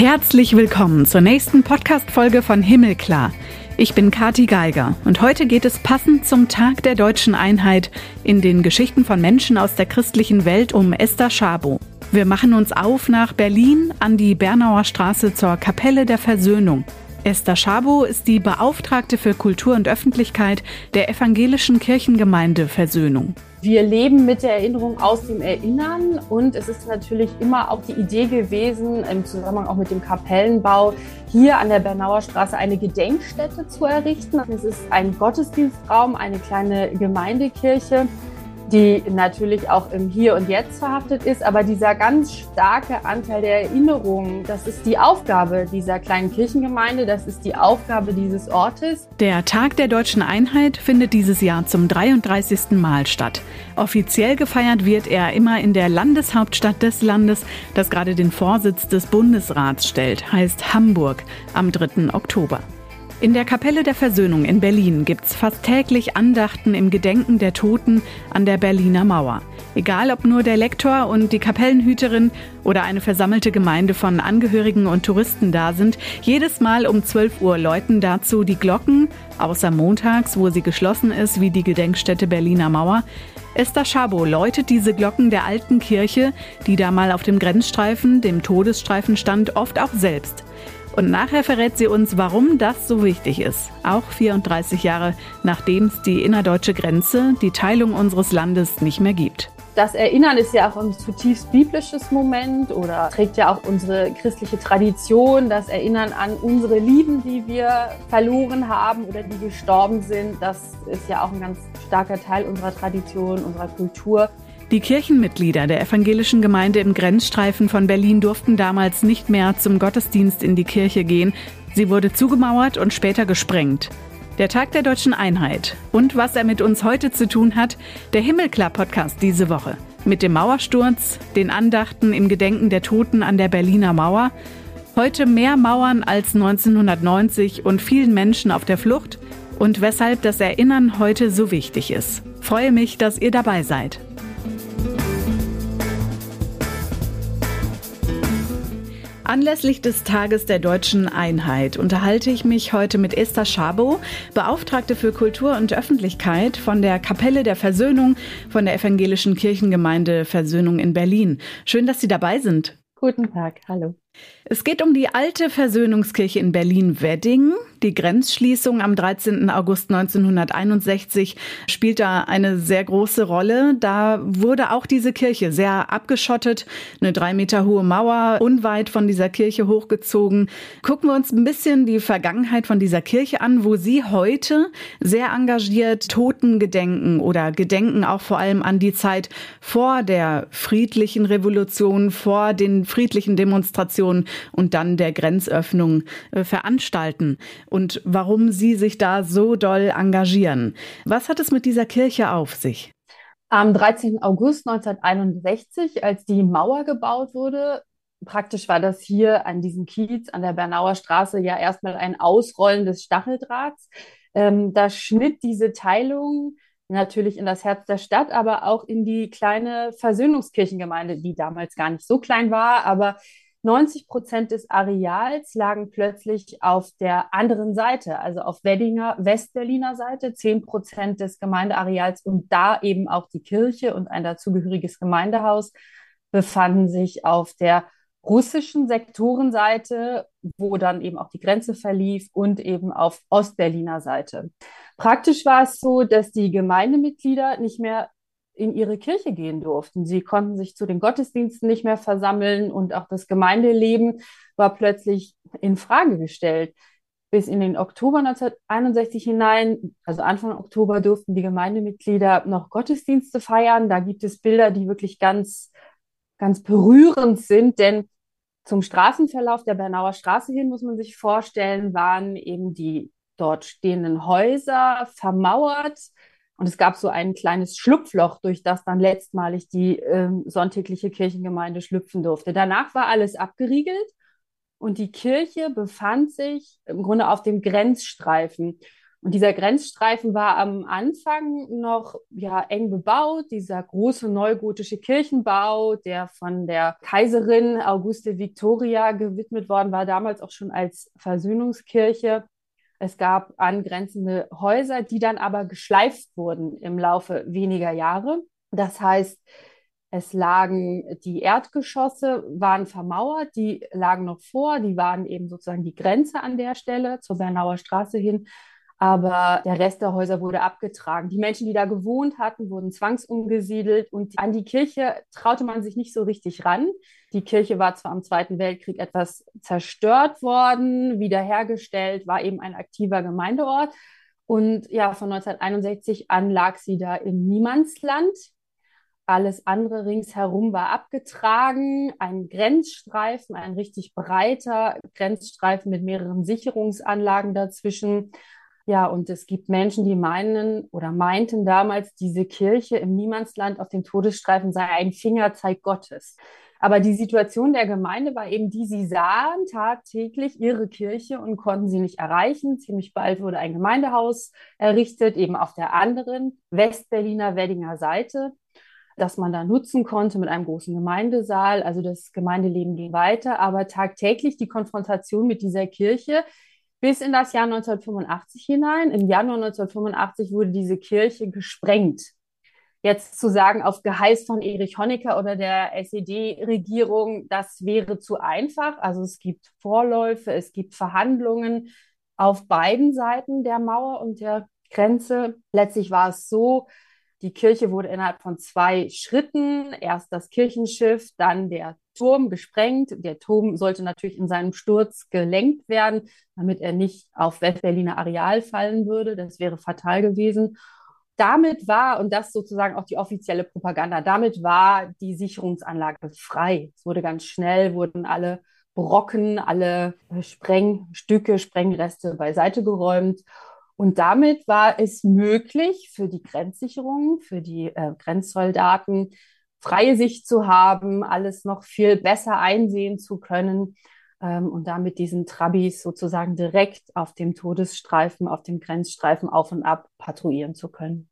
Herzlich willkommen zur nächsten Podcast-Folge von Himmelklar. Ich bin Kati Geiger und heute geht es passend zum Tag der deutschen Einheit in den Geschichten von Menschen aus der christlichen Welt um Esther Schabo. Wir machen uns auf nach Berlin an die Bernauer Straße zur Kapelle der Versöhnung. Esther Schabo ist die Beauftragte für Kultur und Öffentlichkeit der evangelischen Kirchengemeinde Versöhnung. Wir leben mit der Erinnerung aus dem Erinnern und es ist natürlich immer auch die Idee gewesen, im Zusammenhang auch mit dem Kapellenbau, hier an der Bernauer Straße eine Gedenkstätte zu errichten. Es ist ein Gottesdienstraum, eine kleine Gemeindekirche die natürlich auch im Hier und Jetzt verhaftet ist. Aber dieser ganz starke Anteil der Erinnerung, das ist die Aufgabe dieser kleinen Kirchengemeinde, das ist die Aufgabe dieses Ortes. Der Tag der deutschen Einheit findet dieses Jahr zum 33. Mal statt. Offiziell gefeiert wird er immer in der Landeshauptstadt des Landes, das gerade den Vorsitz des Bundesrats stellt, heißt Hamburg, am 3. Oktober. In der Kapelle der Versöhnung in Berlin gibt's fast täglich Andachten im Gedenken der Toten an der Berliner Mauer. Egal ob nur der Lektor und die Kapellenhüterin oder eine versammelte Gemeinde von Angehörigen und Touristen da sind, jedes Mal um 12 Uhr läuten dazu die Glocken, außer montags, wo sie geschlossen ist, wie die Gedenkstätte Berliner Mauer. Esther Schabo läutet diese Glocken der alten Kirche, die da mal auf dem Grenzstreifen, dem Todesstreifen stand, oft auch selbst. Und nachher verrät sie uns, warum das so wichtig ist. Auch 34 Jahre nachdem es die innerdeutsche Grenze, die Teilung unseres Landes nicht mehr gibt. Das Erinnern ist ja auch ein zutiefst biblisches Moment oder trägt ja auch unsere christliche Tradition. Das Erinnern an unsere Lieben, die wir verloren haben oder die gestorben sind, das ist ja auch ein ganz starker Teil unserer Tradition, unserer Kultur. Die Kirchenmitglieder der evangelischen Gemeinde im Grenzstreifen von Berlin durften damals nicht mehr zum Gottesdienst in die Kirche gehen. Sie wurde zugemauert und später gesprengt. Der Tag der deutschen Einheit und was er mit uns heute zu tun hat, der Himmelklar-Podcast diese Woche. Mit dem Mauersturz, den Andachten im Gedenken der Toten an der Berliner Mauer, heute mehr Mauern als 1990 und vielen Menschen auf der Flucht und weshalb das Erinnern heute so wichtig ist. Freue mich, dass ihr dabei seid. Anlässlich des Tages der deutschen Einheit unterhalte ich mich heute mit Esther Schabo, Beauftragte für Kultur und Öffentlichkeit von der Kapelle der Versöhnung von der Evangelischen Kirchengemeinde Versöhnung in Berlin. Schön, dass Sie dabei sind. Guten Tag, hallo. Es geht um die alte Versöhnungskirche in Berlin-Wedding. Die Grenzschließung am 13. August 1961 spielt da eine sehr große Rolle. Da wurde auch diese Kirche sehr abgeschottet, eine drei Meter hohe Mauer unweit von dieser Kirche hochgezogen. Gucken wir uns ein bisschen die Vergangenheit von dieser Kirche an, wo Sie heute sehr engagiert Toten gedenken oder gedenken auch vor allem an die Zeit vor der friedlichen Revolution, vor den friedlichen Demonstrationen und dann der Grenzöffnung äh, veranstalten und warum Sie sich da so doll engagieren. Was hat es mit dieser Kirche auf sich? Am 13. August 1961, als die Mauer gebaut wurde, praktisch war das hier an diesem Kiez an der Bernauer Straße ja erstmal ein Ausrollen des Stacheldrahts. Ähm, da schnitt diese Teilung natürlich in das Herz der Stadt, aber auch in die kleine Versöhnungskirchengemeinde, die damals gar nicht so klein war, aber 90 Prozent des Areals lagen plötzlich auf der anderen Seite, also auf Weddinger, Westberliner Seite, 10 Prozent des Gemeindeareals und da eben auch die Kirche und ein dazugehöriges Gemeindehaus befanden sich auf der russischen Sektorenseite, wo dann eben auch die Grenze verlief und eben auf Ostberliner Seite. Praktisch war es so, dass die Gemeindemitglieder nicht mehr in ihre Kirche gehen durften. Sie konnten sich zu den Gottesdiensten nicht mehr versammeln und auch das Gemeindeleben war plötzlich in Frage gestellt. Bis in den Oktober 1961 hinein, also Anfang Oktober, durften die Gemeindemitglieder noch Gottesdienste feiern. Da gibt es Bilder, die wirklich ganz, ganz berührend sind, denn zum Straßenverlauf der Bernauer Straße hin, muss man sich vorstellen, waren eben die dort stehenden Häuser vermauert und es gab so ein kleines Schlupfloch, durch das dann letztmalig die äh, sonntägliche Kirchengemeinde schlüpfen durfte. Danach war alles abgeriegelt und die Kirche befand sich im Grunde auf dem Grenzstreifen. Und dieser Grenzstreifen war am Anfang noch ja, eng bebaut. Dieser große neugotische Kirchenbau, der von der Kaiserin Auguste Victoria gewidmet worden war, damals auch schon als Versöhnungskirche. Es gab angrenzende Häuser, die dann aber geschleift wurden im Laufe weniger Jahre. Das heißt, es lagen die Erdgeschosse, waren vermauert, die lagen noch vor, die waren eben sozusagen die Grenze an der Stelle zur Bernauer Straße hin aber der Rest der Häuser wurde abgetragen. Die Menschen, die da gewohnt hatten, wurden zwangsumgesiedelt und an die Kirche traute man sich nicht so richtig ran. Die Kirche war zwar im Zweiten Weltkrieg etwas zerstört worden, wiederhergestellt, war eben ein aktiver Gemeindeort. Und ja, von 1961 an lag sie da im Niemandsland. Alles andere ringsherum war abgetragen. Ein Grenzstreifen, ein richtig breiter Grenzstreifen mit mehreren Sicherungsanlagen dazwischen ja, und es gibt Menschen, die meinen oder meinten damals, diese Kirche im Niemandsland auf dem Todesstreifen sei ein Fingerzeig Gottes. Aber die Situation der Gemeinde war eben die, sie sahen tagtäglich ihre Kirche und konnten sie nicht erreichen. Ziemlich bald wurde ein Gemeindehaus errichtet, eben auf der anderen Westberliner Weddinger Seite, das man da nutzen konnte mit einem großen Gemeindesaal. Also das Gemeindeleben ging weiter, aber tagtäglich die Konfrontation mit dieser Kirche, bis in das Jahr 1985 hinein. Im Januar 1985 wurde diese Kirche gesprengt. Jetzt zu sagen, auf Geheiß von Erich Honecker oder der SED-Regierung, das wäre zu einfach. Also es gibt Vorläufe, es gibt Verhandlungen auf beiden Seiten der Mauer und der Grenze. Letztlich war es so, die Kirche wurde innerhalb von zwei Schritten, erst das Kirchenschiff, dann der Turm gesprengt. Der Turm sollte natürlich in seinem Sturz gelenkt werden, damit er nicht auf Westberliner Areal fallen würde. Das wäre fatal gewesen. Damit war, und das sozusagen auch die offizielle Propaganda, damit war die Sicherungsanlage frei. Es wurde ganz schnell, wurden alle Brocken, alle Sprengstücke, Sprengreste beiseite geräumt. Und damit war es möglich für die Grenzsicherung, für die äh, Grenzsoldaten, freie Sicht zu haben, alles noch viel besser einsehen zu können ähm, und damit diesen Trabis sozusagen direkt auf dem Todesstreifen, auf dem Grenzstreifen auf und ab patrouillieren zu können.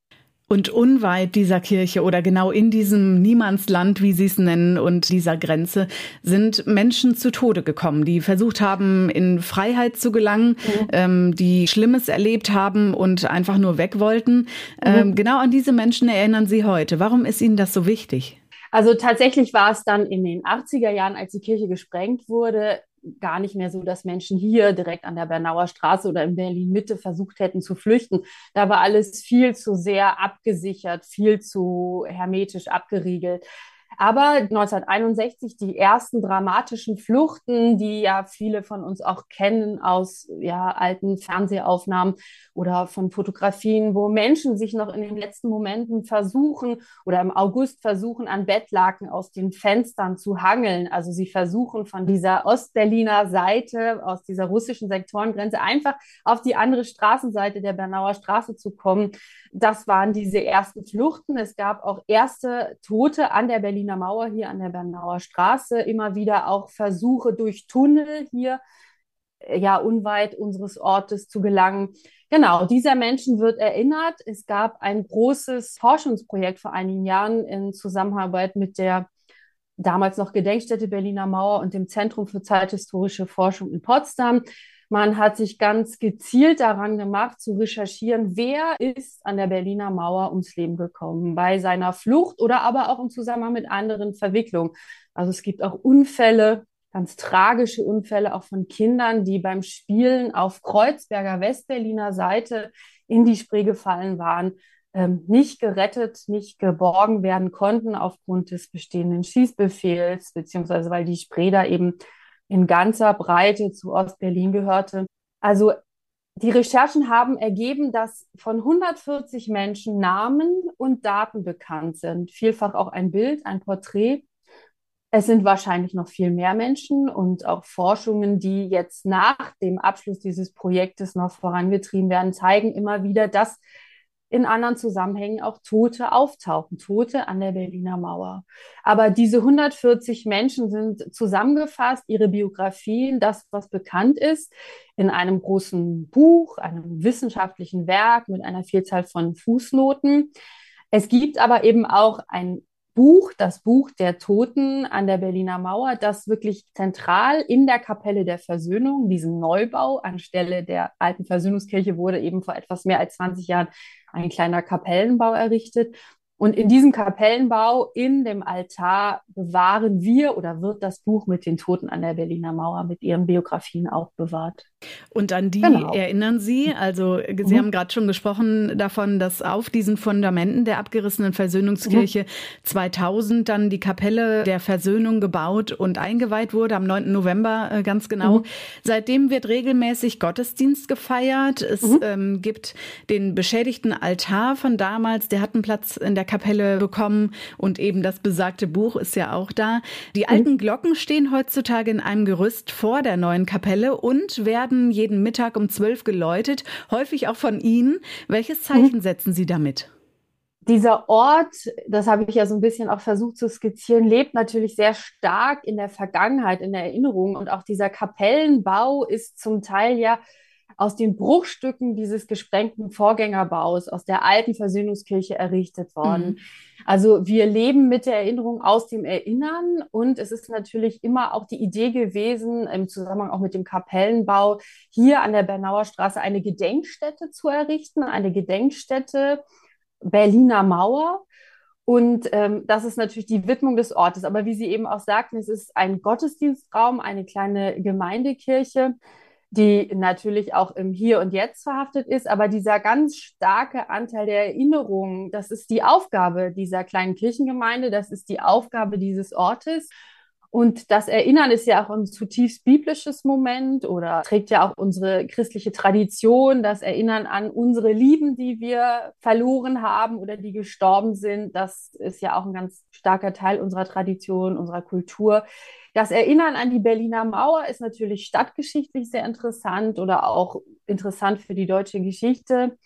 Und unweit dieser Kirche oder genau in diesem Niemandsland, wie Sie es nennen, und dieser Grenze sind Menschen zu Tode gekommen, die versucht haben, in Freiheit zu gelangen, mhm. ähm, die Schlimmes erlebt haben und einfach nur weg wollten. Mhm. Ähm, genau an diese Menschen erinnern Sie heute. Warum ist Ihnen das so wichtig? Also tatsächlich war es dann in den 80er Jahren, als die Kirche gesprengt wurde, gar nicht mehr so, dass Menschen hier direkt an der Bernauer Straße oder in Berlin Mitte versucht hätten zu flüchten. Da war alles viel zu sehr abgesichert, viel zu hermetisch abgeriegelt. Aber 1961 die ersten dramatischen Fluchten, die ja viele von uns auch kennen aus ja, alten Fernsehaufnahmen oder von Fotografien, wo Menschen sich noch in den letzten Momenten versuchen oder im August versuchen, an Bettlaken aus den Fenstern zu hangeln. Also sie versuchen von dieser Ostberliner Seite, aus dieser russischen Sektorengrenze, einfach auf die andere Straßenseite der Bernauer Straße zu kommen. Das waren diese ersten Fluchten. Es gab auch erste Tote an der Berliner Mauer hier an der Bernauer Straße. Immer wieder auch Versuche durch Tunnel hier äh, ja unweit unseres Ortes zu gelangen. Genau, dieser Menschen wird erinnert. Es gab ein großes Forschungsprojekt vor einigen Jahren in Zusammenarbeit mit der damals noch Gedenkstätte Berliner Mauer und dem Zentrum für zeithistorische Forschung in Potsdam. Man hat sich ganz gezielt daran gemacht, zu recherchieren, wer ist an der Berliner Mauer ums Leben gekommen, bei seiner Flucht oder aber auch im Zusammenhang mit anderen Verwicklungen. Also es gibt auch Unfälle, ganz tragische Unfälle, auch von Kindern, die beim Spielen auf Kreuzberger Westberliner Seite in die Spree gefallen waren, ähm, nicht gerettet, nicht geborgen werden konnten aufgrund des bestehenden Schießbefehls, beziehungsweise weil die Spree da eben in ganzer Breite zu Ostberlin gehörte. Also die Recherchen haben ergeben, dass von 140 Menschen Namen und Daten bekannt sind. Vielfach auch ein Bild, ein Porträt. Es sind wahrscheinlich noch viel mehr Menschen und auch Forschungen, die jetzt nach dem Abschluss dieses Projektes noch vorangetrieben werden, zeigen immer wieder, dass in anderen Zusammenhängen auch Tote auftauchen, Tote an der Berliner Mauer. Aber diese 140 Menschen sind zusammengefasst, ihre Biografien, das, was bekannt ist, in einem großen Buch, einem wissenschaftlichen Werk mit einer Vielzahl von Fußnoten. Es gibt aber eben auch ein Buch, das Buch der Toten an der Berliner Mauer, das wirklich zentral in der Kapelle der Versöhnung, diesem Neubau anstelle der alten Versöhnungskirche, wurde eben vor etwas mehr als 20 Jahren ein kleiner Kapellenbau errichtet. Und in diesem Kapellenbau, in dem Altar, bewahren wir oder wird das Buch mit den Toten an der Berliner Mauer mit ihren Biografien auch bewahrt. Und an die genau. erinnern Sie? Also Sie mhm. haben gerade schon gesprochen davon, dass auf diesen Fundamenten der abgerissenen Versöhnungskirche mhm. 2000 dann die Kapelle der Versöhnung gebaut und eingeweiht wurde, am 9. November äh, ganz genau. Mhm. Seitdem wird regelmäßig Gottesdienst gefeiert. Es mhm. ähm, gibt den beschädigten Altar von damals, der hat einen Platz in der Kapelle bekommen und eben das besagte Buch ist ja auch da. Die mhm. alten Glocken stehen heutzutage in einem Gerüst vor der neuen Kapelle und werden jeden Mittag um zwölf geläutet, häufig auch von Ihnen. Welches Zeichen mhm. setzen Sie damit? dieser Ort, das habe ich ja so ein bisschen auch versucht zu skizzieren, lebt natürlich sehr stark in der Vergangenheit, in der Erinnerung. Und auch dieser Kapellenbau ist zum Teil ja aus den Bruchstücken dieses gesprengten Vorgängerbaus aus der alten Versöhnungskirche errichtet worden. Mhm. Also wir leben mit der Erinnerung aus dem Erinnern und es ist natürlich immer auch die Idee gewesen, im Zusammenhang auch mit dem Kapellenbau, hier an der Bernauer Straße eine Gedenkstätte zu errichten, eine Gedenkstätte Berliner Mauer. Und ähm, das ist natürlich die Widmung des Ortes. Aber wie Sie eben auch sagten, es ist ein Gottesdienstraum, eine kleine Gemeindekirche die natürlich auch im Hier und Jetzt verhaftet ist, aber dieser ganz starke Anteil der Erinnerung, das ist die Aufgabe dieser kleinen Kirchengemeinde, das ist die Aufgabe dieses Ortes. Und das Erinnern ist ja auch ein zutiefst biblisches Moment oder trägt ja auch unsere christliche Tradition, das Erinnern an unsere Lieben, die wir verloren haben oder die gestorben sind. Das ist ja auch ein ganz starker Teil unserer Tradition, unserer Kultur. Das Erinnern an die Berliner Mauer ist natürlich stadtgeschichtlich sehr interessant oder auch interessant für die deutsche Geschichte.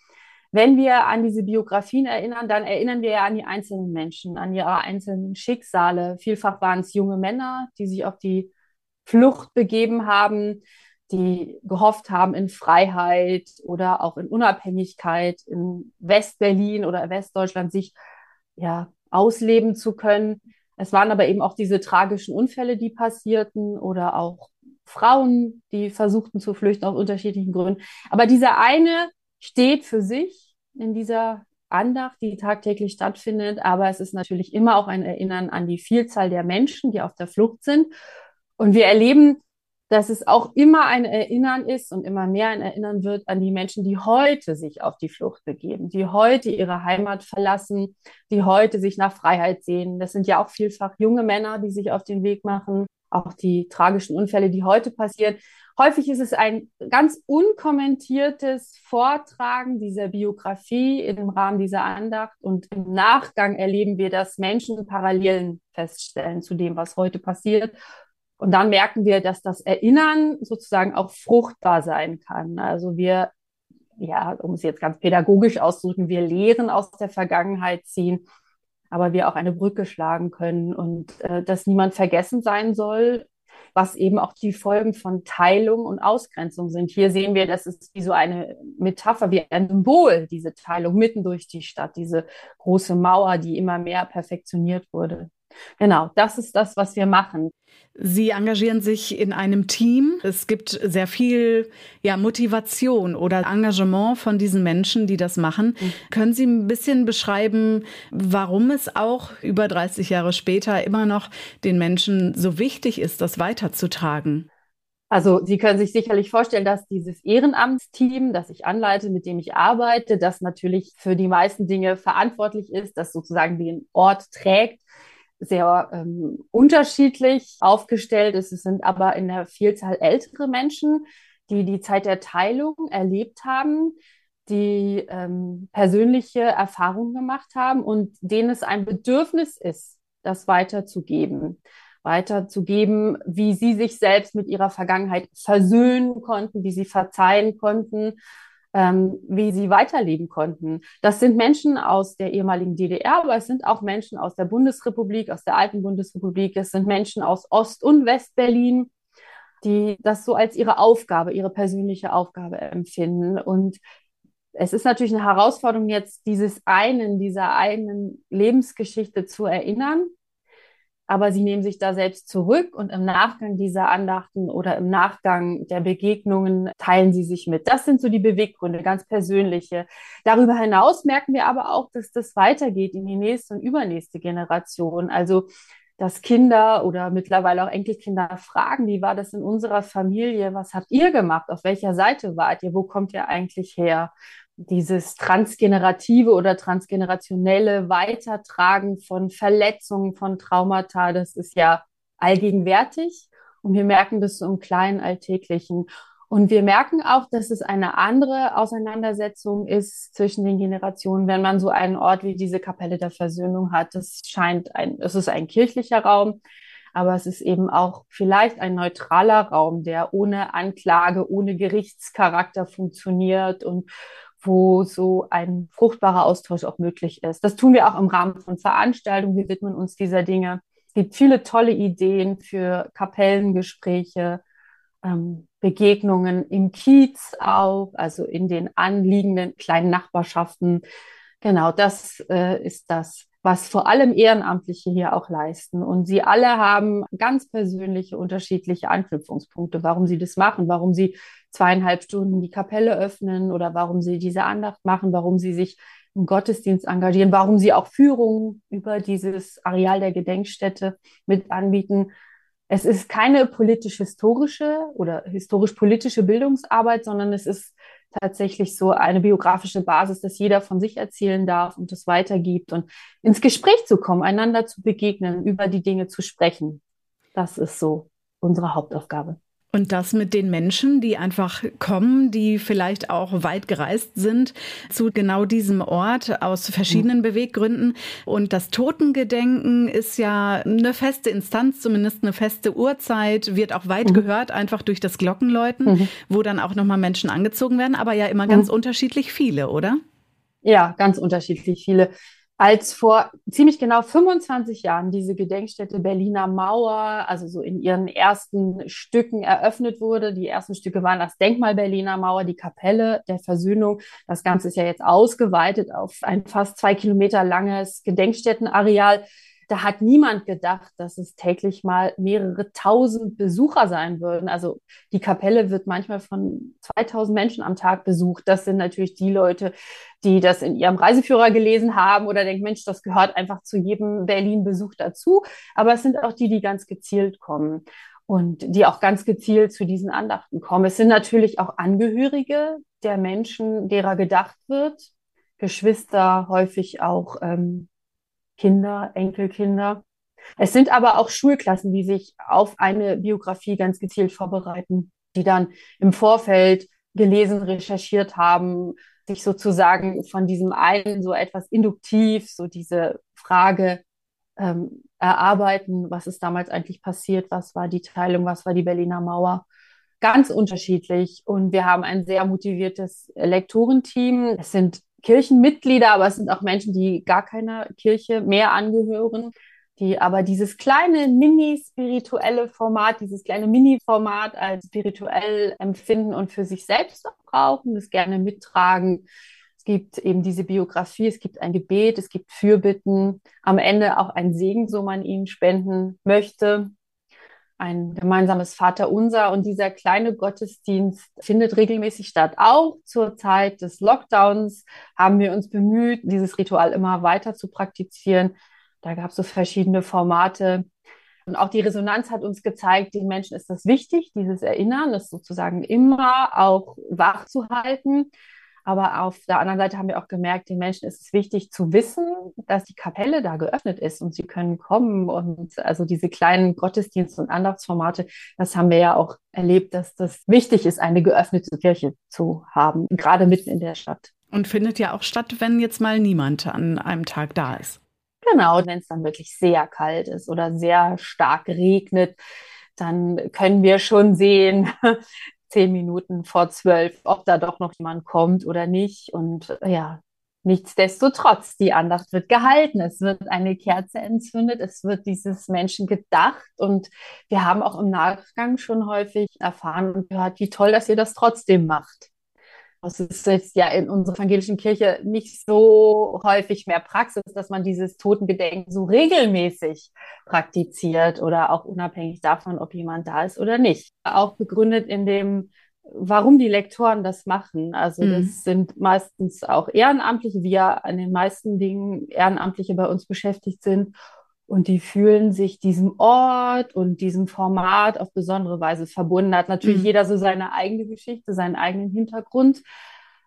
Wenn wir an diese Biografien erinnern, dann erinnern wir ja an die einzelnen Menschen, an ihre einzelnen Schicksale. Vielfach waren es junge Männer, die sich auf die Flucht begeben haben, die gehofft haben in Freiheit oder auch in Unabhängigkeit in Westberlin oder Westdeutschland sich ja ausleben zu können. Es waren aber eben auch diese tragischen Unfälle, die passierten oder auch Frauen, die versuchten zu flüchten aus unterschiedlichen Gründen. Aber dieser eine steht für sich in dieser Andacht, die tagtäglich stattfindet. Aber es ist natürlich immer auch ein Erinnern an die Vielzahl der Menschen, die auf der Flucht sind. Und wir erleben dass es auch immer ein Erinnern ist und immer mehr ein Erinnern wird an die Menschen, die heute sich auf die Flucht begeben, die heute ihre Heimat verlassen, die heute sich nach Freiheit sehen. Das sind ja auch vielfach junge Männer, die sich auf den Weg machen, auch die tragischen Unfälle, die heute passieren. Häufig ist es ein ganz unkommentiertes Vortragen dieser Biografie im Rahmen dieser Andacht und im Nachgang erleben wir, dass Menschen Parallelen feststellen zu dem, was heute passiert und dann merken wir, dass das Erinnern sozusagen auch fruchtbar sein kann. Also wir, ja, um es jetzt ganz pädagogisch auszudrücken, wir Lehren aus der Vergangenheit ziehen, aber wir auch eine Brücke schlagen können und äh, dass niemand vergessen sein soll, was eben auch die Folgen von Teilung und Ausgrenzung sind. Hier sehen wir, das ist wie so eine Metapher, wie ein Symbol, diese Teilung mitten durch die Stadt, diese große Mauer, die immer mehr perfektioniert wurde. Genau, das ist das, was wir machen. Sie engagieren sich in einem Team. Es gibt sehr viel ja, Motivation oder Engagement von diesen Menschen, die das machen. Mhm. Können Sie ein bisschen beschreiben, warum es auch über 30 Jahre später immer noch den Menschen so wichtig ist, das weiterzutragen? Also Sie können sich sicherlich vorstellen, dass dieses Ehrenamtsteam, das ich anleite, mit dem ich arbeite, das natürlich für die meisten Dinge verantwortlich ist, das sozusagen den Ort trägt, sehr ähm, unterschiedlich aufgestellt ist. Es sind aber in der Vielzahl ältere Menschen, die die Zeit der Teilung erlebt haben, die ähm, persönliche Erfahrungen gemacht haben und denen es ein Bedürfnis ist, das weiterzugeben. Weiterzugeben, wie sie sich selbst mit ihrer Vergangenheit versöhnen konnten, wie sie verzeihen konnten, ähm, wie sie weiterleben konnten. Das sind Menschen aus der ehemaligen DDR, aber es sind auch Menschen aus der Bundesrepublik, aus der alten Bundesrepublik. Es sind Menschen aus Ost- und Westberlin, die das so als ihre Aufgabe, ihre persönliche Aufgabe empfinden. Und es ist natürlich eine Herausforderung, jetzt dieses einen, dieser einen Lebensgeschichte zu erinnern aber sie nehmen sich da selbst zurück und im Nachgang dieser Andachten oder im Nachgang der Begegnungen teilen sie sich mit. Das sind so die Beweggründe, ganz persönliche. Darüber hinaus merken wir aber auch, dass das weitergeht in die nächste und übernächste Generation. Also dass Kinder oder mittlerweile auch Enkelkinder fragen, wie war das in unserer Familie? Was habt ihr gemacht? Auf welcher Seite wart ihr? Wo kommt ihr eigentlich her? Dieses transgenerative oder transgenerationelle Weitertragen von Verletzungen, von Traumata, das ist ja allgegenwärtig. Und wir merken das so im kleinen Alltäglichen. Und wir merken auch, dass es eine andere Auseinandersetzung ist zwischen den Generationen, wenn man so einen Ort wie diese Kapelle der Versöhnung hat. Das scheint ein, es ist ein kirchlicher Raum, aber es ist eben auch vielleicht ein neutraler Raum, der ohne Anklage, ohne Gerichtscharakter funktioniert und wo so ein fruchtbarer Austausch auch möglich ist. Das tun wir auch im Rahmen von Veranstaltungen. Wir widmen uns dieser Dinge. Es gibt viele tolle Ideen für Kapellengespräche, ähm, Begegnungen im Kiez auch, also in den anliegenden kleinen Nachbarschaften. Genau, das äh, ist das, was vor allem Ehrenamtliche hier auch leisten. Und sie alle haben ganz persönliche, unterschiedliche Anknüpfungspunkte, warum sie das machen, warum sie zweieinhalb Stunden die Kapelle öffnen oder warum sie diese Andacht machen, warum sie sich im Gottesdienst engagieren, warum sie auch Führungen über dieses Areal der Gedenkstätte mit anbieten. Es ist keine politisch-historische oder historisch-politische Bildungsarbeit, sondern es ist tatsächlich so eine biografische Basis, dass jeder von sich erzählen darf und das weitergibt und ins Gespräch zu kommen, einander zu begegnen, über die Dinge zu sprechen. Das ist so unsere Hauptaufgabe. Und das mit den Menschen, die einfach kommen, die vielleicht auch weit gereist sind zu genau diesem Ort aus verschiedenen mhm. Beweggründen. Und das Totengedenken ist ja eine feste Instanz, zumindest eine feste Uhrzeit, wird auch weit mhm. gehört, einfach durch das Glockenläuten, mhm. wo dann auch nochmal Menschen angezogen werden, aber ja immer ganz mhm. unterschiedlich viele, oder? Ja, ganz unterschiedlich viele als vor ziemlich genau 25 Jahren diese Gedenkstätte Berliner Mauer, also so in ihren ersten Stücken eröffnet wurde. Die ersten Stücke waren das Denkmal Berliner Mauer, die Kapelle der Versöhnung. Das Ganze ist ja jetzt ausgeweitet auf ein fast zwei Kilometer langes Gedenkstättenareal da hat niemand gedacht, dass es täglich mal mehrere tausend Besucher sein würden. Also die Kapelle wird manchmal von 2000 Menschen am Tag besucht. Das sind natürlich die Leute, die das in ihrem Reiseführer gelesen haben oder denken, Mensch, das gehört einfach zu jedem Berlin-Besuch dazu. Aber es sind auch die, die ganz gezielt kommen und die auch ganz gezielt zu diesen Andachten kommen. Es sind natürlich auch Angehörige der Menschen, derer gedacht wird, Geschwister, häufig auch ähm, Kinder, Enkelkinder. Es sind aber auch Schulklassen, die sich auf eine Biografie ganz gezielt vorbereiten, die dann im Vorfeld gelesen, recherchiert haben, sich sozusagen von diesem einen so etwas induktiv, so diese Frage ähm, erarbeiten, was ist damals eigentlich passiert, was war die Teilung, was war die Berliner Mauer. Ganz unterschiedlich. Und wir haben ein sehr motiviertes Lektorenteam. Es sind Kirchenmitglieder, aber es sind auch Menschen, die gar keiner Kirche mehr angehören, die aber dieses kleine mini-spirituelle Format, dieses kleine Mini-Format als spirituell empfinden und für sich selbst auch brauchen, das gerne mittragen. Es gibt eben diese Biografie, es gibt ein Gebet, es gibt Fürbitten, am Ende auch ein Segen, so man ihnen spenden möchte ein gemeinsames Vaterunser und dieser kleine Gottesdienst findet regelmäßig statt. Auch zur Zeit des Lockdowns haben wir uns bemüht, dieses Ritual immer weiter zu praktizieren. Da gab es so verschiedene Formate. Und auch die Resonanz hat uns gezeigt, den Menschen ist das wichtig, dieses Erinnern, das sozusagen immer auch wach zu halten. Aber auf der anderen Seite haben wir auch gemerkt, den Menschen ist es wichtig zu wissen, dass die Kapelle da geöffnet ist und sie können kommen. Und also diese kleinen Gottesdienste und Andachtsformate, das haben wir ja auch erlebt, dass das wichtig ist, eine geöffnete Kirche zu haben, gerade mitten in der Stadt. Und findet ja auch statt, wenn jetzt mal niemand an einem Tag da ist. Genau, wenn es dann wirklich sehr kalt ist oder sehr stark regnet, dann können wir schon sehen, zehn Minuten vor zwölf, ob da doch noch jemand kommt oder nicht. Und ja, nichtsdestotrotz, die Andacht wird gehalten. Es wird eine Kerze entzündet. Es wird dieses Menschen gedacht. Und wir haben auch im Nachgang schon häufig erfahren und gehört, wie toll, dass ihr das trotzdem macht. Das ist jetzt ja in unserer evangelischen Kirche nicht so häufig mehr Praxis, dass man dieses Totengedenken so regelmäßig praktiziert oder auch unabhängig davon, ob jemand da ist oder nicht. Auch begründet in dem, warum die Lektoren das machen. Also mhm. das sind meistens auch Ehrenamtliche, wie ja an den meisten Dingen Ehrenamtliche bei uns beschäftigt sind. Und die fühlen sich diesem Ort und diesem Format auf besondere Weise verbunden. Hat natürlich mhm. jeder so seine eigene Geschichte, seinen eigenen Hintergrund.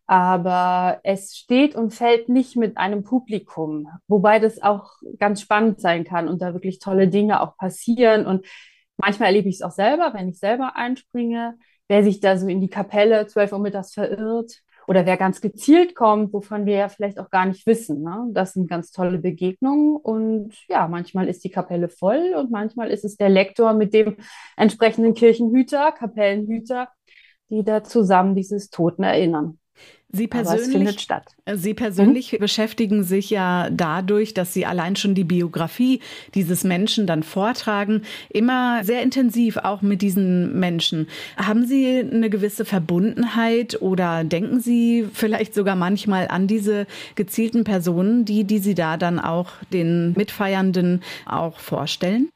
Aber es steht und fällt nicht mit einem Publikum, wobei das auch ganz spannend sein kann und da wirklich tolle Dinge auch passieren. Und manchmal erlebe ich es auch selber, wenn ich selber einspringe, wer sich da so in die Kapelle 12 Uhr mittags verirrt, oder wer ganz gezielt kommt, wovon wir ja vielleicht auch gar nicht wissen. Ne? Das sind ganz tolle Begegnungen und ja, manchmal ist die Kapelle voll und manchmal ist es der Lektor mit dem entsprechenden Kirchenhüter, Kapellenhüter, die da zusammen dieses Toten erinnern. Sie persönlich, Sie persönlich hm? beschäftigen sich ja dadurch, dass Sie allein schon die Biografie dieses Menschen dann vortragen, immer sehr intensiv auch mit diesen Menschen. Haben Sie eine gewisse Verbundenheit oder denken Sie vielleicht sogar manchmal an diese gezielten Personen, die, die Sie da dann auch den Mitfeiernden auch vorstellen?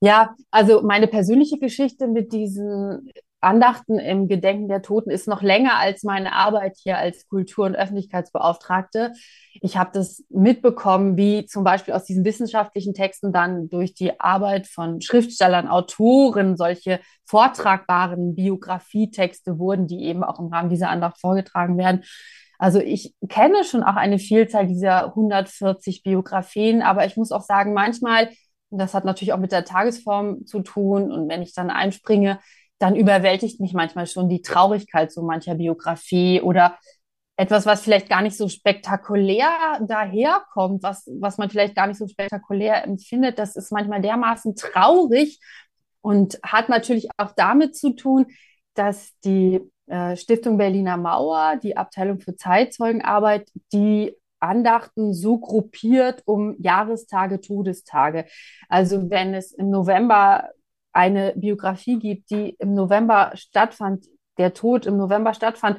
Ja, also meine persönliche Geschichte mit diesen Andachten im Gedenken der Toten ist noch länger als meine Arbeit hier als Kultur- und Öffentlichkeitsbeauftragte. Ich habe das mitbekommen, wie zum Beispiel aus diesen wissenschaftlichen Texten dann durch die Arbeit von Schriftstellern, Autoren solche vortragbaren Biografietexte wurden, die eben auch im Rahmen dieser Andacht vorgetragen werden. Also ich kenne schon auch eine Vielzahl dieser 140 Biografien, aber ich muss auch sagen, manchmal, das hat natürlich auch mit der Tagesform zu tun und wenn ich dann einspringe, dann überwältigt mich manchmal schon die Traurigkeit so mancher Biografie oder etwas, was vielleicht gar nicht so spektakulär daherkommt, was, was man vielleicht gar nicht so spektakulär empfindet, das ist manchmal dermaßen traurig und hat natürlich auch damit zu tun, dass die äh, Stiftung Berliner Mauer, die Abteilung für Zeitzeugenarbeit, die Andachten so gruppiert um Jahrestage, Todestage. Also wenn es im November eine Biografie gibt, die im November stattfand, der Tod im November stattfand,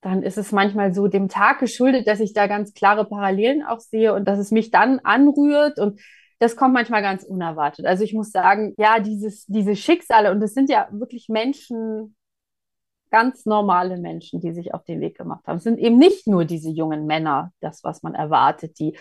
dann ist es manchmal so dem Tag geschuldet, dass ich da ganz klare Parallelen auch sehe und dass es mich dann anrührt und das kommt manchmal ganz unerwartet. Also ich muss sagen, ja, dieses, diese Schicksale und es sind ja wirklich Menschen, ganz normale Menschen, die sich auf den Weg gemacht haben. Es sind eben nicht nur diese jungen Männer, das, was man erwartet, die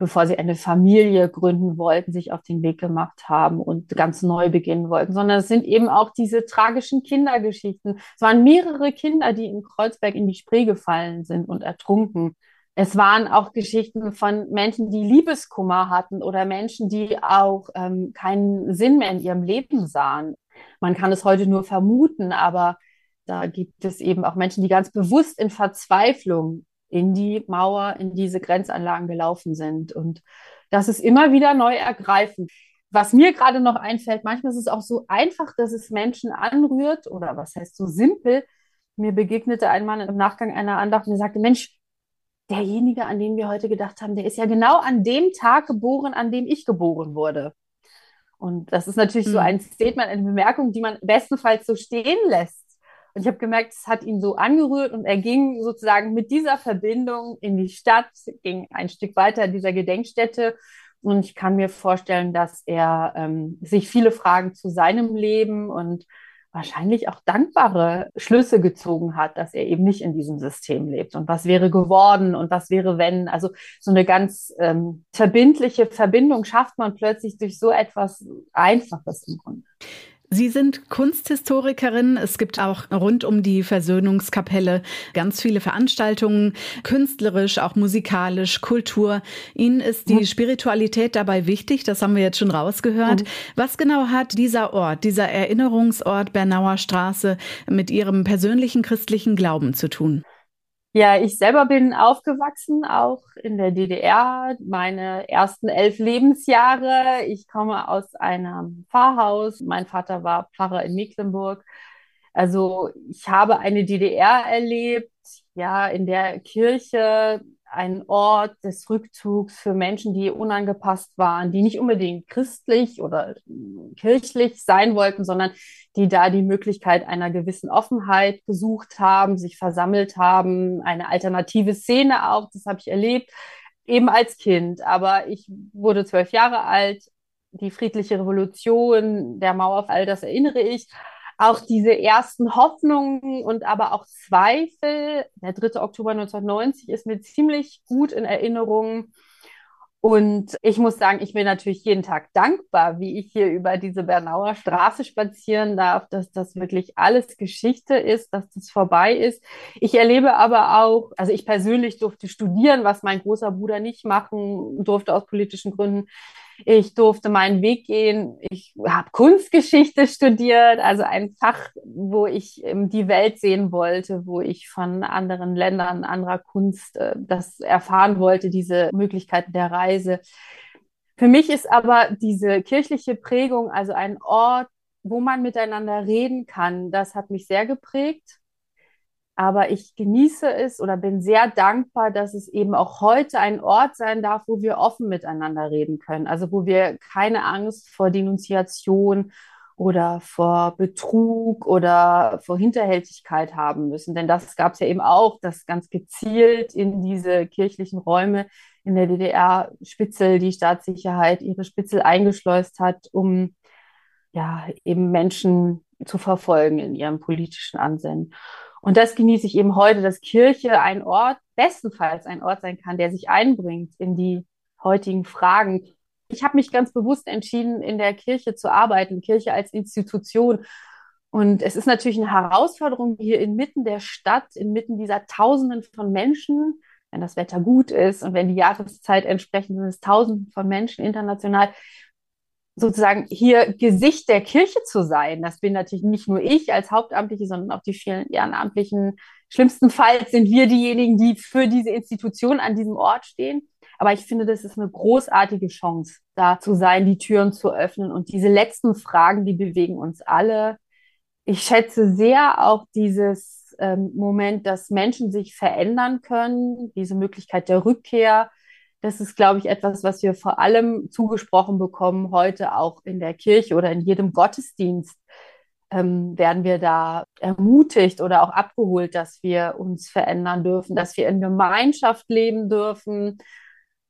bevor sie eine Familie gründen wollten, sich auf den Weg gemacht haben und ganz neu beginnen wollten, sondern es sind eben auch diese tragischen Kindergeschichten. Es waren mehrere Kinder, die in Kreuzberg in die Spree gefallen sind und ertrunken. Es waren auch Geschichten von Menschen, die Liebeskummer hatten oder Menschen, die auch ähm, keinen Sinn mehr in ihrem Leben sahen. Man kann es heute nur vermuten, aber da gibt es eben auch Menschen, die ganz bewusst in Verzweiflung in die Mauer, in diese Grenzanlagen gelaufen sind. Und das ist immer wieder neu ergreifend. Was mir gerade noch einfällt, manchmal ist es auch so einfach, dass es Menschen anrührt oder was heißt so simpel. Mir begegnete ein Mann im Nachgang einer Andacht und er sagte, Mensch, derjenige, an den wir heute gedacht haben, der ist ja genau an dem Tag geboren, an dem ich geboren wurde. Und das ist natürlich mhm. so hm. ein Statement, eine Bemerkung, die man bestenfalls so stehen lässt. Und ich habe gemerkt, es hat ihn so angerührt und er ging sozusagen mit dieser Verbindung in die Stadt, ging ein Stück weiter dieser Gedenkstätte. Und ich kann mir vorstellen, dass er ähm, sich viele Fragen zu seinem Leben und wahrscheinlich auch dankbare Schlüsse gezogen hat, dass er eben nicht in diesem System lebt. Und was wäre geworden und was wäre, wenn? Also so eine ganz ähm, verbindliche Verbindung schafft man plötzlich durch so etwas Einfaches im Grunde. Sie sind Kunsthistorikerin. Es gibt auch rund um die Versöhnungskapelle ganz viele Veranstaltungen, künstlerisch, auch musikalisch, Kultur. Ihnen ist die Spiritualität dabei wichtig, das haben wir jetzt schon rausgehört. Was genau hat dieser Ort, dieser Erinnerungsort Bernauer Straße mit Ihrem persönlichen christlichen Glauben zu tun? Ja, ich selber bin aufgewachsen, auch in der DDR, meine ersten elf Lebensjahre. Ich komme aus einem Pfarrhaus. Mein Vater war Pfarrer in Mecklenburg. Also ich habe eine DDR erlebt, ja, in der Kirche ein Ort des Rückzugs für Menschen, die unangepasst waren, die nicht unbedingt christlich oder kirchlich sein wollten, sondern die da die Möglichkeit einer gewissen Offenheit gesucht haben, sich versammelt haben, eine alternative Szene auch, das habe ich erlebt, eben als Kind. Aber ich wurde zwölf Jahre alt, die friedliche Revolution, der Mauerfall, das erinnere ich auch diese ersten Hoffnungen und aber auch Zweifel. Der 3. Oktober 1990 ist mir ziemlich gut in Erinnerung. Und ich muss sagen, ich bin natürlich jeden Tag dankbar, wie ich hier über diese Bernauer Straße spazieren darf, dass das wirklich alles Geschichte ist, dass das vorbei ist. Ich erlebe aber auch, also ich persönlich durfte studieren, was mein großer Bruder nicht machen durfte aus politischen Gründen. Ich durfte meinen Weg gehen. Ich habe Kunstgeschichte studiert, also ein Fach, wo ich die Welt sehen wollte, wo ich von anderen Ländern, anderer Kunst äh, das erfahren wollte, diese Möglichkeiten der Reise. Für mich ist aber diese kirchliche Prägung, also ein Ort, wo man miteinander reden kann, das hat mich sehr geprägt. Aber ich genieße es oder bin sehr dankbar, dass es eben auch heute ein Ort sein darf, wo wir offen miteinander reden können. Also wo wir keine Angst vor Denunziation oder vor Betrug oder vor Hinterhältigkeit haben müssen. Denn das gab es ja eben auch, dass ganz gezielt in diese kirchlichen Räume in der DDR Spitzel, die Staatssicherheit, ihre Spitzel eingeschleust hat, um ja eben Menschen zu verfolgen in ihrem politischen Ansinnen. Und das genieße ich eben heute, dass Kirche ein Ort, bestenfalls ein Ort sein kann, der sich einbringt in die heutigen Fragen. Ich habe mich ganz bewusst entschieden, in der Kirche zu arbeiten, Kirche als Institution. Und es ist natürlich eine Herausforderung, hier inmitten der Stadt, inmitten dieser Tausenden von Menschen, wenn das Wetter gut ist und wenn die Jahreszeit entsprechend es Tausenden von Menschen international, sozusagen hier Gesicht der Kirche zu sein. Das bin natürlich nicht nur ich als Hauptamtliche, sondern auch die vielen Ehrenamtlichen. Schlimmstenfalls sind wir diejenigen, die für diese Institution an diesem Ort stehen. Aber ich finde, das ist eine großartige Chance, da zu sein, die Türen zu öffnen. Und diese letzten Fragen, die bewegen uns alle. Ich schätze sehr auch dieses ähm, Moment, dass Menschen sich verändern können, diese Möglichkeit der Rückkehr, das ist, glaube ich, etwas, was wir vor allem zugesprochen bekommen heute auch in der Kirche oder in jedem Gottesdienst. Ähm, werden wir da ermutigt oder auch abgeholt, dass wir uns verändern dürfen, dass wir in Gemeinschaft leben dürfen.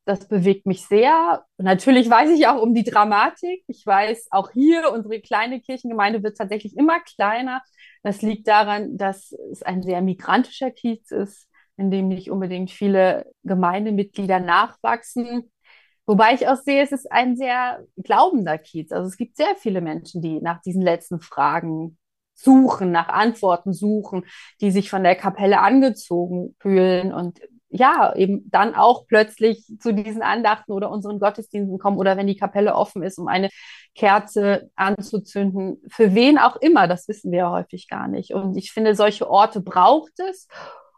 Das bewegt mich sehr. Natürlich weiß ich auch um die Dramatik. Ich weiß auch hier, unsere kleine Kirchengemeinde wird tatsächlich immer kleiner. Das liegt daran, dass es ein sehr migrantischer Kiez ist in dem nicht unbedingt viele Gemeindemitglieder nachwachsen. Wobei ich auch sehe, es ist ein sehr glaubender Kiez. Also es gibt sehr viele Menschen, die nach diesen letzten Fragen suchen, nach Antworten suchen, die sich von der Kapelle angezogen fühlen und ja, eben dann auch plötzlich zu diesen Andachten oder unseren Gottesdiensten kommen oder wenn die Kapelle offen ist, um eine Kerze anzuzünden. Für wen auch immer, das wissen wir ja häufig gar nicht. Und ich finde, solche Orte braucht es.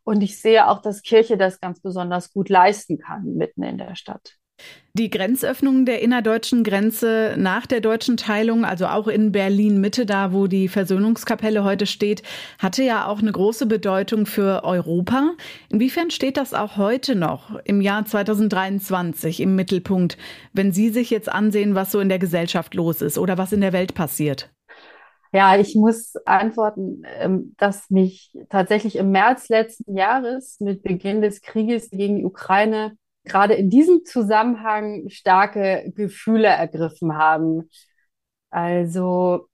Und ich sehe auch, dass Kirche das ganz besonders gut leisten kann, mitten in der Stadt. Die Grenzöffnung der innerdeutschen Grenze nach der deutschen Teilung, also auch in Berlin Mitte, da wo die Versöhnungskapelle heute steht, hatte ja auch eine große Bedeutung für Europa. Inwiefern steht das auch heute noch im Jahr 2023 im Mittelpunkt, wenn Sie sich jetzt ansehen, was so in der Gesellschaft los ist oder was in der Welt passiert? Ja, ich muss antworten, ähm, dass mich tatsächlich im März letzten Jahres mit Beginn des Krieges gegen die Ukraine gerade in diesem Zusammenhang starke Gefühle ergriffen haben. Also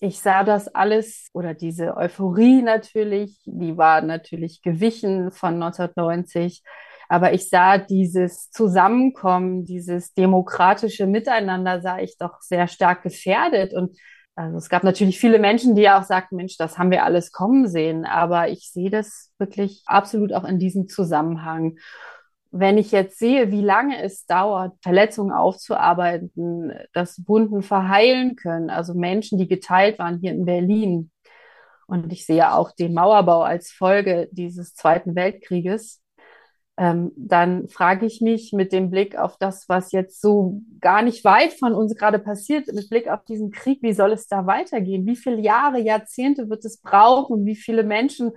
ich sah das alles oder diese Euphorie natürlich, die war natürlich gewichen von 1990. Aber ich sah dieses Zusammenkommen, dieses demokratische Miteinander, sah ich doch sehr stark gefährdet. Und also es gab natürlich viele Menschen, die ja auch sagten, Mensch, das haben wir alles kommen sehen, aber ich sehe das wirklich absolut auch in diesem Zusammenhang. Wenn ich jetzt sehe, wie lange es dauert, Verletzungen aufzuarbeiten, dass Wunden verheilen können, also Menschen, die geteilt waren hier in Berlin, und ich sehe auch den Mauerbau als Folge dieses Zweiten Weltkrieges, ähm, dann frage ich mich mit dem Blick auf das, was jetzt so gar nicht weit von uns gerade passiert, mit Blick auf diesen Krieg, wie soll es da weitergehen? Wie viele Jahre, Jahrzehnte wird es brauchen? Wie viele Menschen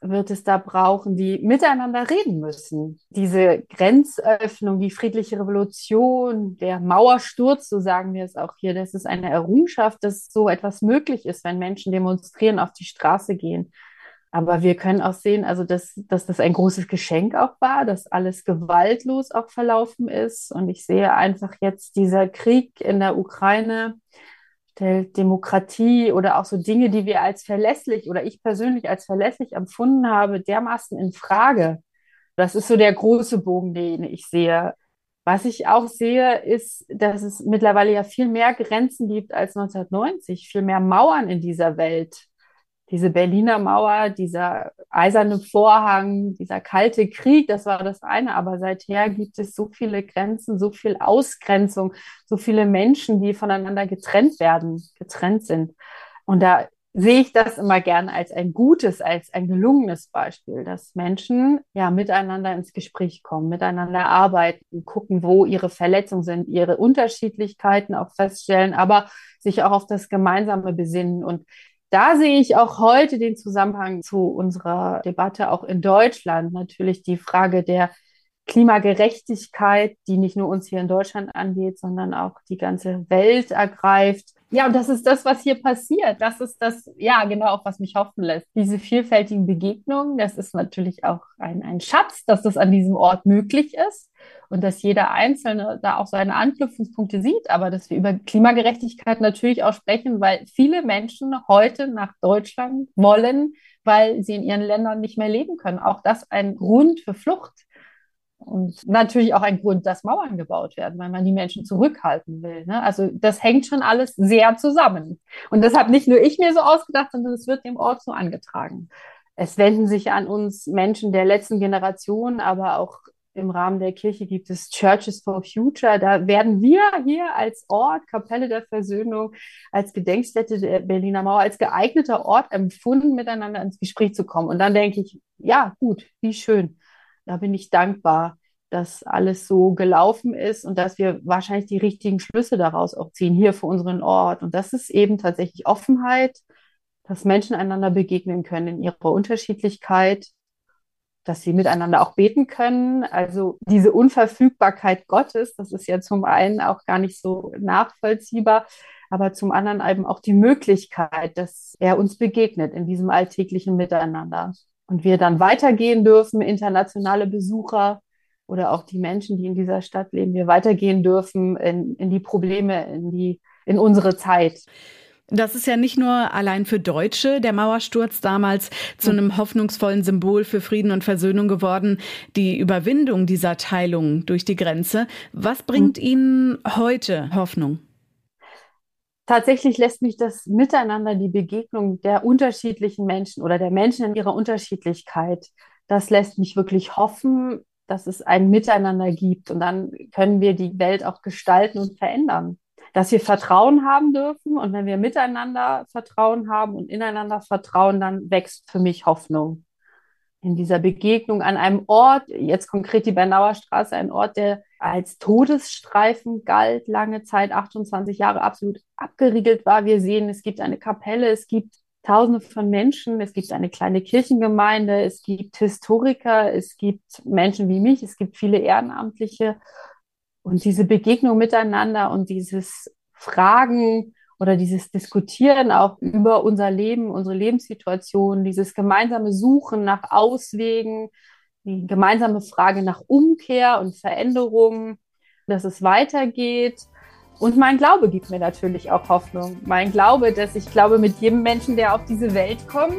wird es da brauchen, die miteinander reden müssen? Diese Grenzöffnung, die friedliche Revolution, der Mauersturz, so sagen wir es auch hier, das ist eine Errungenschaft, dass so etwas möglich ist, wenn Menschen demonstrieren, auf die Straße gehen. Aber wir können auch sehen, also dass, dass das ein großes Geschenk auch war, dass alles gewaltlos auch verlaufen ist. Und ich sehe einfach jetzt dieser Krieg in der Ukraine stellt Demokratie oder auch so Dinge, die wir als verlässlich oder ich persönlich als verlässlich empfunden habe, dermaßen in Frage. Das ist so der große Bogen, den ich sehe. Was ich auch sehe, ist, dass es mittlerweile ja viel mehr Grenzen gibt als 1990, viel mehr Mauern in dieser Welt diese Berliner Mauer, dieser eiserne Vorhang, dieser kalte Krieg, das war das eine. Aber seither gibt es so viele Grenzen, so viel Ausgrenzung, so viele Menschen, die voneinander getrennt werden, getrennt sind. Und da sehe ich das immer gern als ein gutes, als ein gelungenes Beispiel, dass Menschen ja miteinander ins Gespräch kommen, miteinander arbeiten, gucken, wo ihre Verletzungen sind, ihre Unterschiedlichkeiten auch feststellen, aber sich auch auf das Gemeinsame besinnen. Und da sehe ich auch heute den Zusammenhang zu unserer Debatte auch in Deutschland. Natürlich die Frage der Klimagerechtigkeit, die nicht nur uns hier in Deutschland angeht, sondern auch die ganze Welt ergreift. Ja, und das ist das, was hier passiert. Das ist das, ja, genau, auch was mich hoffen lässt. Diese vielfältigen Begegnungen, das ist natürlich auch ein, ein Schatz, dass das an diesem Ort möglich ist und dass jeder Einzelne da auch seine Anknüpfungspunkte sieht, aber dass wir über Klimagerechtigkeit natürlich auch sprechen, weil viele Menschen heute nach Deutschland wollen, weil sie in ihren Ländern nicht mehr leben können. Auch das ein Grund für Flucht. Und natürlich auch ein Grund, dass Mauern gebaut werden, weil man die Menschen zurückhalten will. Ne? Also das hängt schon alles sehr zusammen. Und das habe nicht nur ich mir so ausgedacht, sondern es wird dem Ort so angetragen. Es wenden sich an uns Menschen der letzten Generation, aber auch im Rahmen der Kirche gibt es Churches for Future. Da werden wir hier als Ort, Kapelle der Versöhnung, als Gedenkstätte der Berliner Mauer, als geeigneter Ort empfunden, miteinander ins Gespräch zu kommen. Und dann denke ich, ja, gut, wie schön da bin ich dankbar, dass alles so gelaufen ist und dass wir wahrscheinlich die richtigen Schlüsse daraus auch ziehen, hier für unseren Ort. Und das ist eben tatsächlich Offenheit, dass Menschen einander begegnen können in ihrer Unterschiedlichkeit, dass sie miteinander auch beten können. Also diese Unverfügbarkeit Gottes, das ist ja zum einen auch gar nicht so nachvollziehbar, aber zum anderen eben auch die Möglichkeit, dass er uns begegnet in diesem alltäglichen Miteinander und wir dann weitergehen dürfen, internationale Besucher oder auch die Menschen, die in dieser Stadt leben, wir weitergehen dürfen in, in die Probleme, in die, in unsere Zeit. Das ist ja nicht nur allein für Deutsche der Mauersturz damals zu einem hoffnungsvollen Symbol für Frieden und Versöhnung geworden, die Überwindung dieser Teilung durch die Grenze. Was bringt Ihnen heute Hoffnung? Tatsächlich lässt mich das Miteinander, die Begegnung der unterschiedlichen Menschen oder der Menschen in ihrer Unterschiedlichkeit, das lässt mich wirklich hoffen, dass es ein Miteinander gibt. Und dann können wir die Welt auch gestalten und verändern. Dass wir Vertrauen haben dürfen. Und wenn wir miteinander Vertrauen haben und ineinander Vertrauen, dann wächst für mich Hoffnung. In dieser Begegnung an einem Ort, jetzt konkret die Bernauer Straße, ein Ort, der als Todesstreifen galt, lange Zeit, 28 Jahre absolut abgeriegelt war. Wir sehen, es gibt eine Kapelle, es gibt Tausende von Menschen, es gibt eine kleine Kirchengemeinde, es gibt Historiker, es gibt Menschen wie mich, es gibt viele Ehrenamtliche. Und diese Begegnung miteinander und dieses Fragen oder dieses Diskutieren auch über unser Leben, unsere Lebenssituation, dieses gemeinsame Suchen nach Auswegen, gemeinsame Frage nach Umkehr und Veränderung, dass es weitergeht. Und mein Glaube gibt mir natürlich auch Hoffnung. Mein Glaube, dass ich glaube, mit jedem Menschen, der auf diese Welt kommt,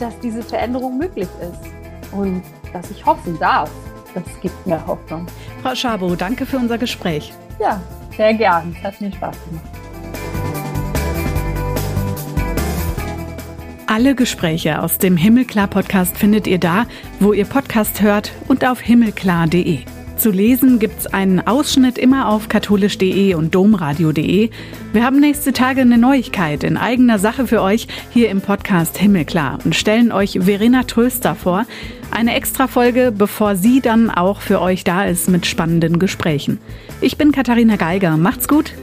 dass diese Veränderung möglich ist. Und dass ich hoffen darf. Das gibt mir Hoffnung. Frau Schabo, danke für unser Gespräch. Ja, sehr gern. Hat mir Spaß gemacht. Alle Gespräche aus dem Himmelklar Podcast findet ihr da, wo ihr Podcast hört und auf himmelklar.de. Zu lesen gibt's einen Ausschnitt immer auf katholisch.de und domradio.de. Wir haben nächste Tage eine Neuigkeit in eigener Sache für euch hier im Podcast Himmelklar und stellen euch Verena Tröster vor. Eine Extra-Folge, bevor sie dann auch für euch da ist mit spannenden Gesprächen. Ich bin Katharina Geiger. Macht's gut.